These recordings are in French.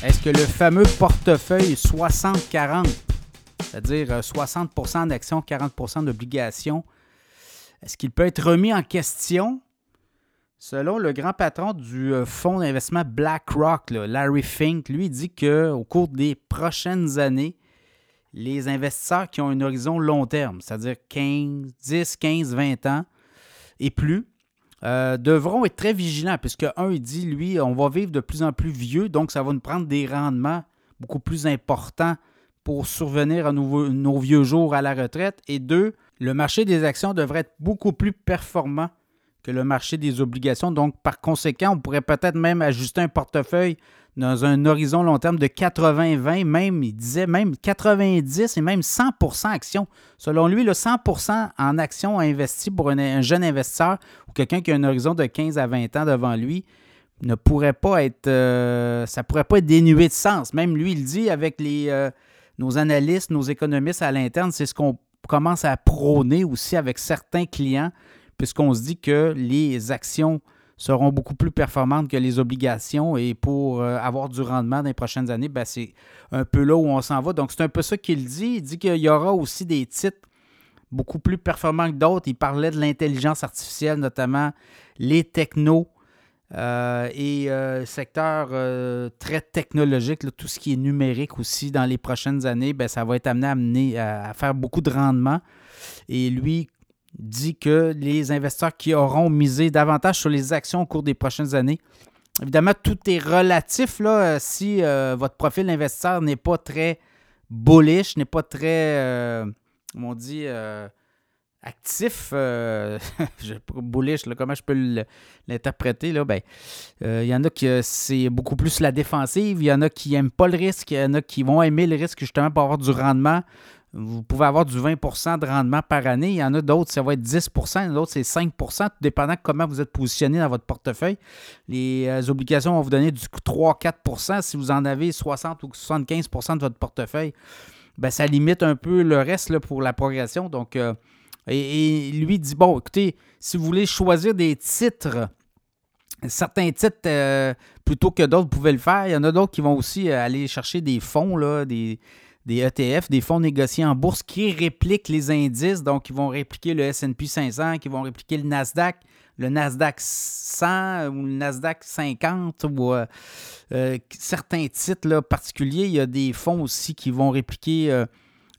que le fameux portefeuille 60-40, c'est-à-dire 60% d'actions, 40% d'obligations, est-ce qu'il peut être remis en question? Selon le grand patron du euh, fonds d'investissement BlackRock, Larry Fink, lui dit qu'au cours des prochaines années, les investisseurs qui ont un horizon long terme, c'est-à-dire 15, 10, 15, 20 ans et plus, euh, devront être très vigilants, puisque un, il dit, lui, on va vivre de plus en plus vieux, donc ça va nous prendre des rendements beaucoup plus importants pour survenir à nos, vieux jours à la retraite. Et deux, le marché des actions devrait être beaucoup plus performant que le marché des obligations. Donc, par conséquent, on pourrait peut-être même ajuster un portefeuille dans un horizon long terme de 80-20, même, il disait même 90 et même 100% actions. Selon lui, le 100% en actions investi pour un, jeune investisseur ou quelqu'un qui a un horizon de 15 à 20 ans devant lui ne pourrait pas être, euh, ça pourrait pas être dénué de sens. Même lui, il dit avec les, euh, nos analystes, nos économistes à l'interne, c'est ce qu'on commence à prôner aussi avec certains clients, puisqu'on se dit que les actions seront beaucoup plus performantes que les obligations et pour euh, avoir du rendement dans les prochaines années, ben, c'est un peu là où on s'en va. Donc, c'est un peu ça qu'il dit. Il dit qu'il y aura aussi des titres beaucoup plus performants que d'autres. Il parlait de l'intelligence artificielle, notamment les technos euh, et euh, secteur très technologique, tout ce qui est numérique aussi dans les prochaines années, ben, ça va être amené à, à faire beaucoup de rendement. Et lui, dit que les investisseurs qui auront misé davantage sur les actions au cours des prochaines années, évidemment, tout est relatif là, euh, si euh, votre profil d'investisseur n'est pas très bullish, n'est pas très, euh, on dit, actif, bullish, comment je peux l'interpréter, ben, il y en a qui c'est beaucoup plus la défensive, il y en a qui n'aiment pas le risque, il y en a qui vont aimer le risque justement pour avoir du rendement. Vous pouvez avoir du 20% de rendement par année. Il y en a d'autres, ça va être 10% d'autres, c'est 5% tout dépendant de comment vous êtes positionné dans votre portefeuille. Les euh, obligations vont vous donner du 3-4% Si vous en avez 60 ou 75% de votre portefeuille, ben, ça limite un peu le reste là, pour la progression. Donc, euh, et, lui dit bon, écoutez, si vous voulez choisir des titres, certains titres euh, plutôt que d'autres, vous pouvez le faire. Il y en a d'autres qui vont aussi aller chercher des fonds, là, des des ETF, des fonds négociés en bourse qui répliquent les indices. Donc, ils vont répliquer le SP 500, qui vont répliquer le Nasdaq, le Nasdaq 100 ou le Nasdaq 50 ou euh, euh, certains titres particuliers. Il y a des fonds aussi qui vont répliquer euh,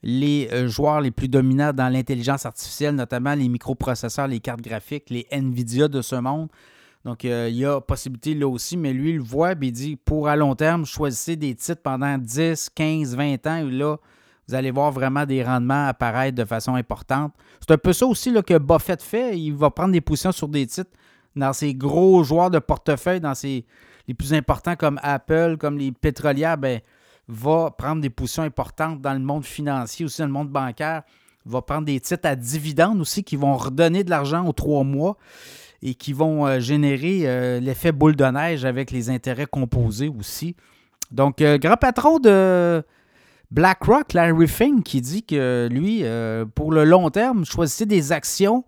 les joueurs les plus dominants dans l'intelligence artificielle, notamment les microprocesseurs, les cartes graphiques, les NVIDIA de ce monde. Donc, euh, il y a possibilité là aussi, mais lui, il le voit, il dit pour à long terme, choisissez des titres pendant 10, 15, 20 ans, et là, vous allez voir vraiment des rendements apparaître de façon importante. C'est un peu ça aussi là, que Buffett fait. Il va prendre des positions sur des titres dans ses gros joueurs de portefeuille, dans ses, les plus importants comme Apple, comme les pétrolières, ben, va prendre des positions importantes dans le monde financier, aussi dans le monde bancaire. Va prendre des titres à dividendes aussi qui vont redonner de l'argent aux trois mois et qui vont euh, générer euh, l'effet boule de neige avec les intérêts composés aussi. Donc, euh, grand patron de BlackRock, Larry Fink, qui dit que lui, pour le long terme, choisissez des actions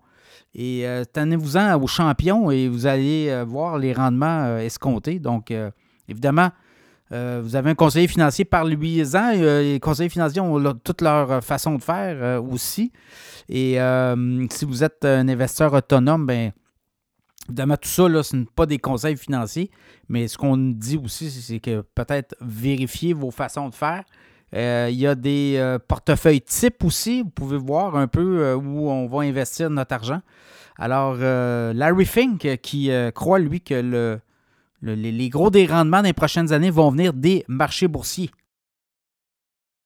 et tenez-vous-en aux champions et vous allez voir les rendements escomptés. Donc, évidemment, vous avez un conseiller financier par lui ans. les conseillers financiers ont toute leur façon de faire aussi. Et si vous êtes un investisseur autonome, ben, Évidemment, tout ça, ce n'est pas des conseils financiers, mais ce qu'on dit aussi, c'est que peut-être vérifier vos façons de faire. Euh, il y a des euh, portefeuilles types aussi. Vous pouvez voir un peu euh, où on va investir notre argent. Alors, Larry Fink qui croit, lui, que le, les gros des rendements les prochaines années vont venir des marchés boursiers.